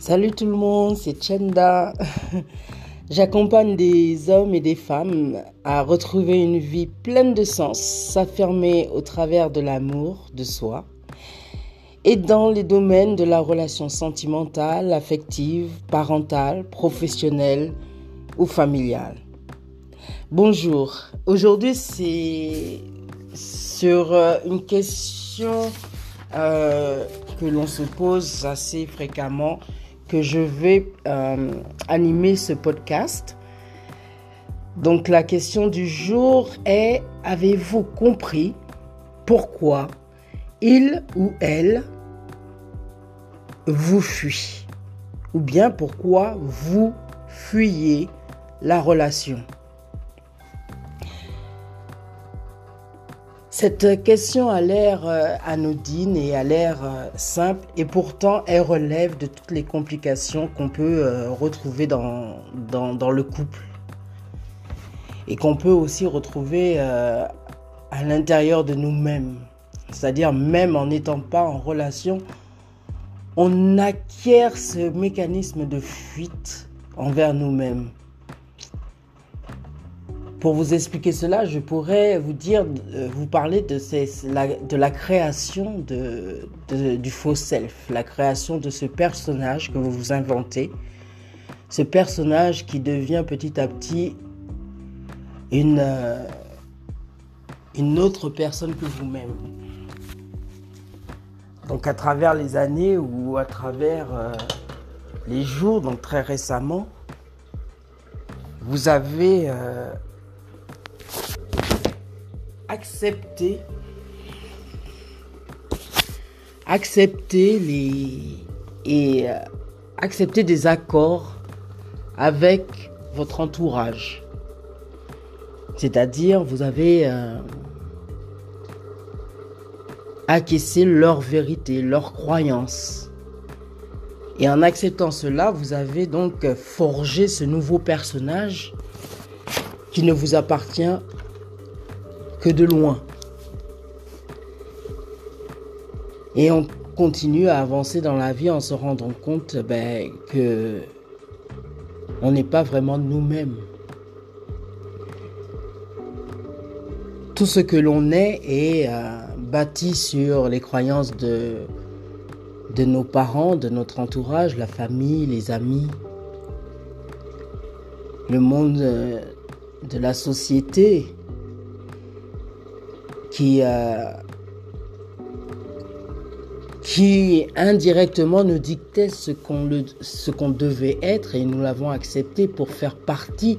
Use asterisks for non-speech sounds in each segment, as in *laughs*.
Salut tout le monde, c'est Chenda. *laughs* J'accompagne des hommes et des femmes à retrouver une vie pleine de sens, s'affirmer au travers de l'amour de soi et dans les domaines de la relation sentimentale, affective, parentale, professionnelle ou familiale. Bonjour, aujourd'hui c'est sur euh, une question euh, que l'on se pose assez fréquemment que je vais euh, animer ce podcast. Donc la question du jour est, avez-vous compris pourquoi il ou elle vous fuit? Ou bien pourquoi vous fuyez la relation? Cette question a l'air euh, anodine et a l'air euh, simple et pourtant elle relève de toutes les complications qu'on peut euh, retrouver dans, dans, le couple et qu'on peut aussi retrouver à l'intérieur de nous-mêmes. C'est-à-dire même en n'étant pas en relation, on acquiert ce mécanisme de fuite envers nous-mêmes. Pour vous expliquer cela, je pourrais vous dire, euh, vous parler de, la création de, du faux self, la création de ce personnage que vous vous inventez, ce personnage qui devient petit à petit une, euh, une autre personne que vous-même. Donc à travers les années ou à travers euh, les jours, donc très récemment, vous avez accepter accepter les et euh, accepter des accords avec votre entourage. C'est-à-dire, vous avez euh, acquiescé leur vérité, leur croyance. Et en acceptant cela, vous avez donc forgé ce nouveau personnage qui ne vous appartient que de loin. Et on continue à avancer dans la vie en se rendant compte ben, que on n'est pas vraiment nous-mêmes. Tout ce que l'on est est euh, bâti sur les croyances de, de nos parents, de notre entourage, la famille, les amis, le monde euh, de la société, qui, euh, qui indirectement nous dictait ce qu'on qu'on devait être et nous l'avons accepté pour faire partie,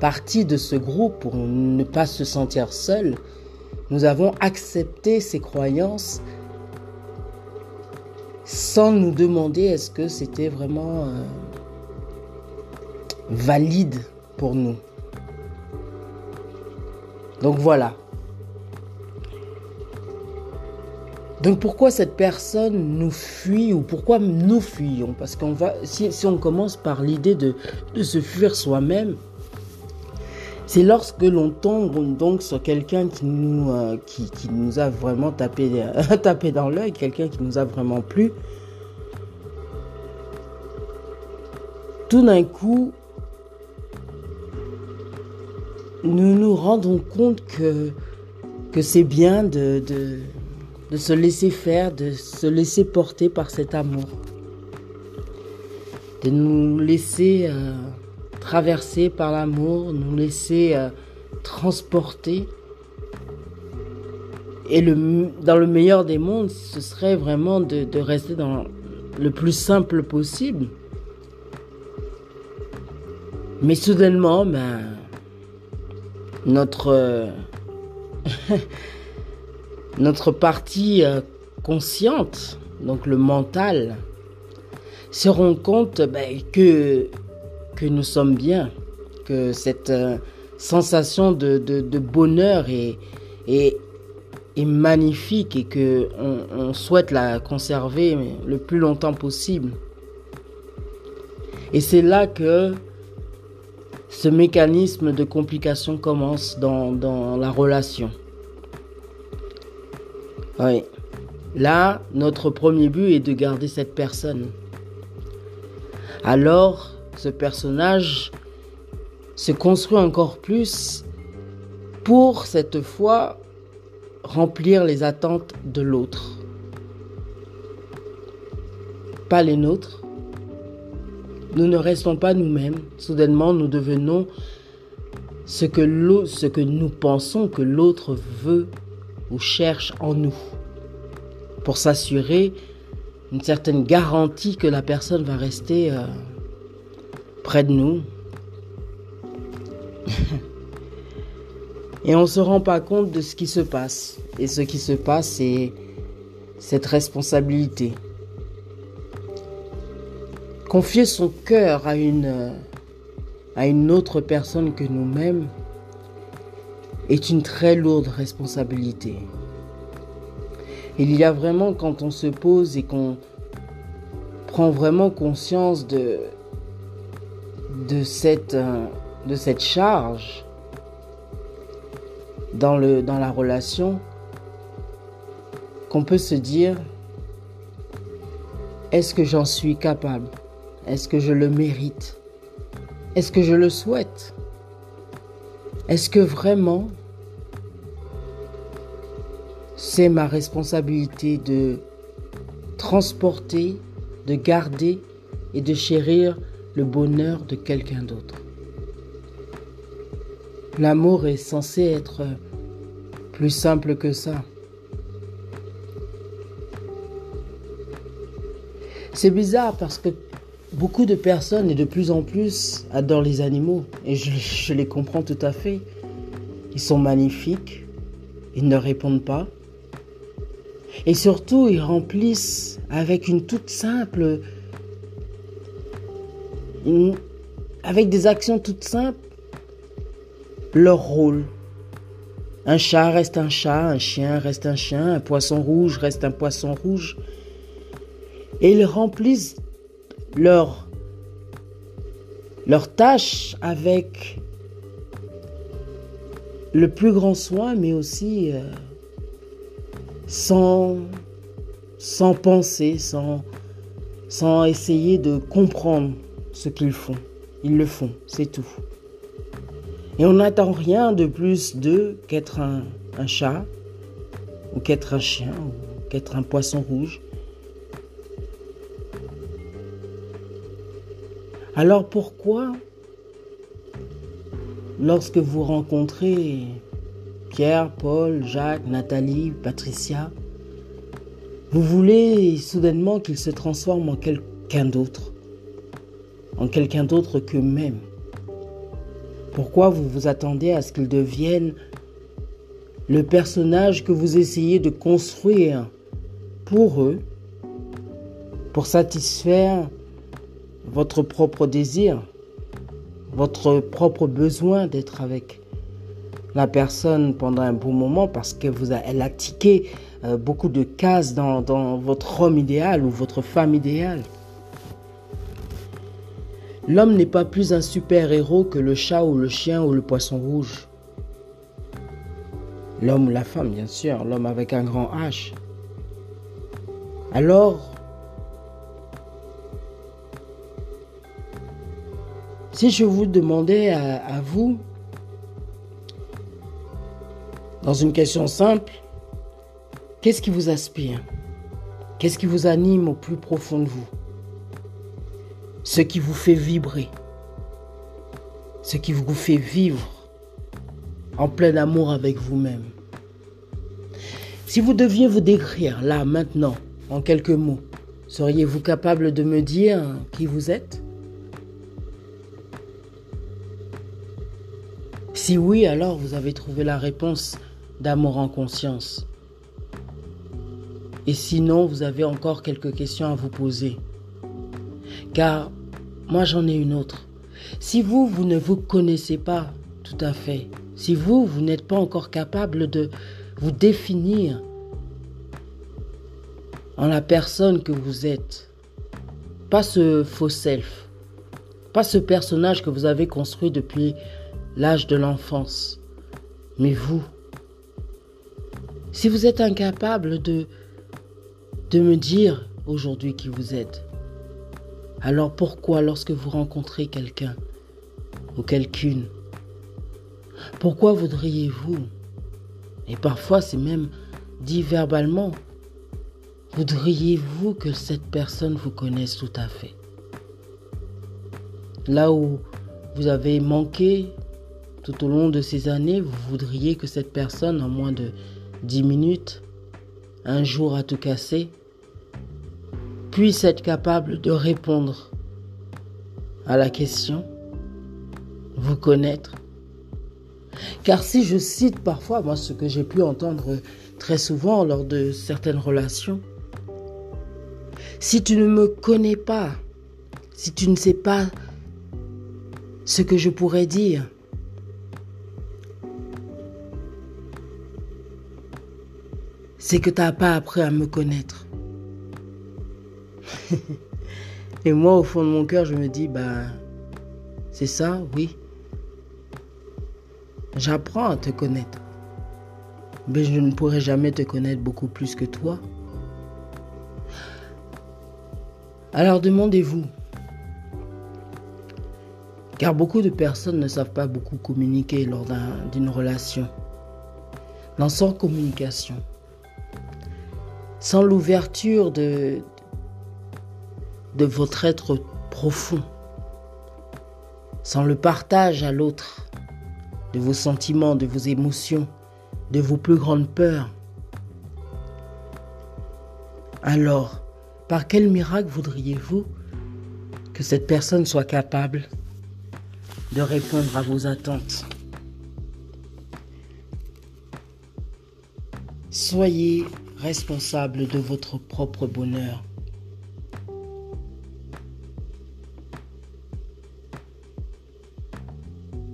partie de ce groupe, pour ne pas se sentir seul. Nous avons accepté ces croyances sans nous demander est-ce que c'était vraiment euh, valide pour nous. Donc voilà, Donc pourquoi cette personne nous fuit ou pourquoi nous fuyons? Parce qu'on va, si, on commence par l'idée de, se fuir soi-même, c'est lorsque l'on tombe donc sur quelqu'un qui nous, euh, qui, nous a vraiment tapé, *laughs* tapé dans l'œil, quelqu'un qui nous a vraiment plu. Tout d'un coup, nous nous rendons compte que, que c'est bien de de se laisser faire, de se laisser porter par cet amour, de nous laisser euh, traverser par l'amour, nous laisser euh, transporter. Et dans le meilleur des mondes, ce serait vraiment de, de rester dans le plus simple possible. Mais soudainement, ben, notre euh, *laughs* notre partie euh, consciente, donc le mental, se rend compte ben, que, que nous sommes bien, que cette euh, sensation de, bonheur est, est, magnifique et que on, souhaite la conserver le plus longtemps possible. Et c'est là que ce mécanisme de complication commence dans, dans la relation. Oui. Là, notre premier but est de garder cette personne. alors ce personnage se construit encore plus pour cette fois remplir les attentes de l'autre. Pas les nôtres. Nous ne restons pas nous-mêmes. Soudainement, nous devenons ce que, ce que nous pensons que l'autre veut cherche en nous. Pour s'assurer une certaine garantie que la personne va rester euh, près de nous. *laughs* Et on ne se rend pas compte de ce qui se passe. Et ce qui se passe, c'est cette responsabilité. Confier son cœur à une, à une autre personne que nous-mêmes est une très lourde responsabilité. Il y a vraiment quand on se pose et qu'on prend vraiment conscience de, de, cette, charge dans la relation qu'on peut se dire, est-ce que j'en suis capable? Est-ce que je le mérite? Est-ce que je le souhaite? Est-ce que vraiment c'est ma responsabilité de transporter, de garder et de chérir le bonheur de quelqu'un d'autre? L'amour est censé être plus simple que ça. C'est bizarre parce que beaucoup de personnes et de plus en plus adorent les animaux et je, les comprends tout à fait. Ils sont magnifiques, ils ne répondent pas et surtout ils remplissent avec une toute simple, avec des actions toutes simples leur rôle. Un chat reste un chat, un chien reste un chien, un poisson rouge reste un poisson rouge. Et ils remplissent leur, leur tâche avec le plus grand soin, mais aussi euh, sans, penser, sans, sans essayer de comprendre ce qu'ils font. Ils le font, c'est tout. Et on n'attend rien de plus d'eux qu'être un, chat, ou qu'être un chien, ou qu'être un poisson rouge. Alors pourquoi, lorsque vous rencontrez Pierre, Paul, Jacques, Nathalie, Patricia, vous voulez soudainement qu'ils se transforment en quelqu'un d'autre, en quelqu'un d'autre qu'eux-mêmes? Pourquoi vous vous attendez à ce qu'ils deviennent le personnage que vous essayez de construire pour eux, pour satisfaire votre propre désir, votre propre besoin d'être avec la personne pendant un bon moment parce qu'elle vous a, elle tiqué euh, beaucoup de cases dans, dans votre homme idéal ou votre femme idéale. L'homme n'est pas plus un super-héros que le chat ou le chien ou le poisson rouge. L'homme ou la femme, bien sûr, l'homme avec un grand H. Alors, si je vous demandais à, vous, dans une question simple, qu'est-ce qui vous aspire Qu'est-ce qui vous anime au plus profond de vous? Ce qui vous fait vibrer, ce qui vous fait vivre en plein amour avec vous-même. Si vous deviez vous décrire là, maintenant, en quelques mots, seriez-vous capable de me dire qui vous êtes? Si oui, alors vous avez trouvé la réponse d'amour en conscience. Et sinon, vous avez encore quelques questions à vous poser. Car moi j'en ai une autre. Si vous, vous ne vous connaissez pas tout à fait, si vous, vous n'êtes pas encore capable de vous définir en la personne que vous êtes, pas ce faux self, pas ce personnage que vous avez construit depuis l'âge de l'enfance, mais vous. Si vous êtes incapable de, de me dire aujourd'hui qui vous êtes, Alors pourquoi lorsque vous rencontrez quelqu'un ou quelqu'une, pourquoi voudriez-vous, et parfois c'est même dit verbalement, voudriez-vous que cette personne vous connaisse tout à fait? Là où vous avez manqué tout au long de ces années, vous voudriez que cette personne, en moins de 10 minutes, un jour à tout casser, puisse être capable de répondre à la question, vous connaître. Car si je cite parfois, moi, ce que j'ai pu entendre très souvent lors de certaines relations, si tu ne me connais pas, si tu ne sais pas ce que je pourrais dire, c'est que tu n'as pas appris à me connaître. *laughs* Et moi, au fond de mon cœur, je me dis, bah, c'est ça, oui. J'apprends à te connaître. Mais je ne pourrai jamais te connaître beaucoup plus que toi. Alors demandez-vous, car beaucoup de personnes ne savent pas beaucoup communiquer lors d'une relation. Dans sans communication, sans l'ouverture de, votre être profond, sans le partage à l'autre de vos sentiments, de vos émotions, de vos plus grandes peurs, alors, par quel miracle voudriez-vous que cette personne soit capable de répondre à vos attentes? Soyez responsable de votre propre bonheur.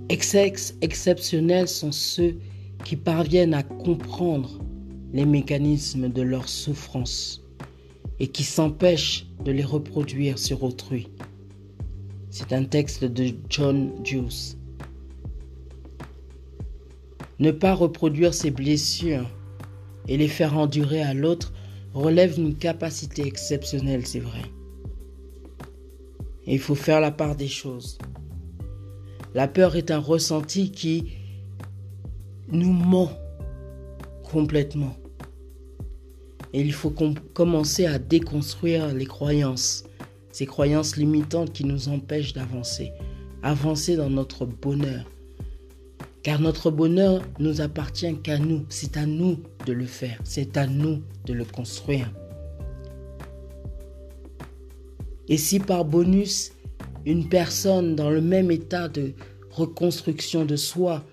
Exceptionnels sont ceux qui parviennent à comprendre les mécanismes de leur souffrance et qui s'empêchent de les reproduire sur autrui. C'est un texte de John Juice. Ne pas reproduire ses blessures et les faire endurer à l'autre relève d'une capacité exceptionnelle, c'est vrai. Il faut faire la part des choses. La peur est un ressenti qui nous ment complètement. Et il faut commencer à déconstruire les croyances, ces croyances limitantes qui nous empêchent d'avancer, avancer dans notre bonheur. Car notre bonheur nous appartient qu'à nous, c'est à nous de le faire, c'est à nous de le construire. Et si par bonus, une personne dans le même état de reconstruction de soi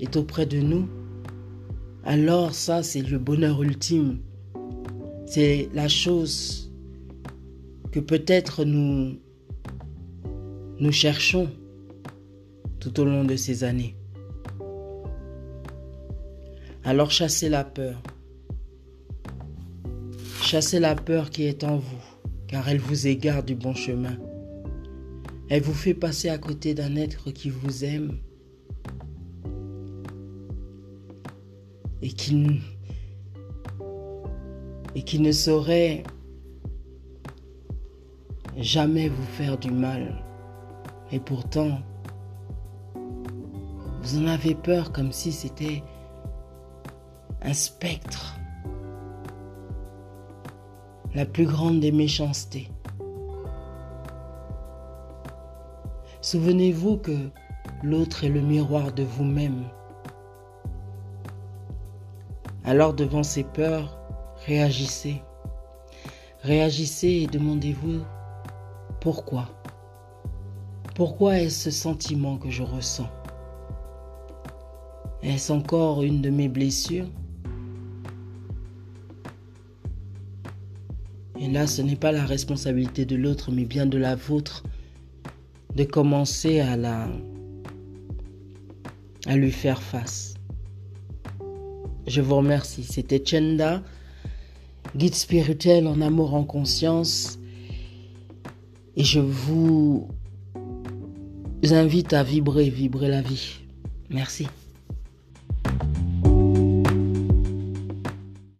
est auprès de nous, alors ça, c'est le bonheur ultime. C'est la chose que peut-être nous, nous cherchons tout au long de ces années. Alors chassez la peur. Chassez la peur qui est en vous, car elle vous égare du bon chemin. Elle vous fait passer à côté d'un être qui vous aime et qui, ne saurait jamais vous faire du mal. Et pourtant, vous en avez peur comme si c'était un spectre, la plus grande des méchancetés. Souvenez-vous que l'autre est le miroir de vous-même. Alors devant ces peurs, réagissez. Réagissez et demandez-vous pourquoi. Pourquoi est-ce ce sentiment que je ressens? Est-ce encore une de mes blessures? Et là, ce n'est pas la responsabilité de l'autre, mais bien de la vôtre de commencer à la lui faire face. Je vous remercie. C'était Chenda, guide spirituel en amour en conscience. Et je vous invite à vibrer, vibrer la vie. Merci.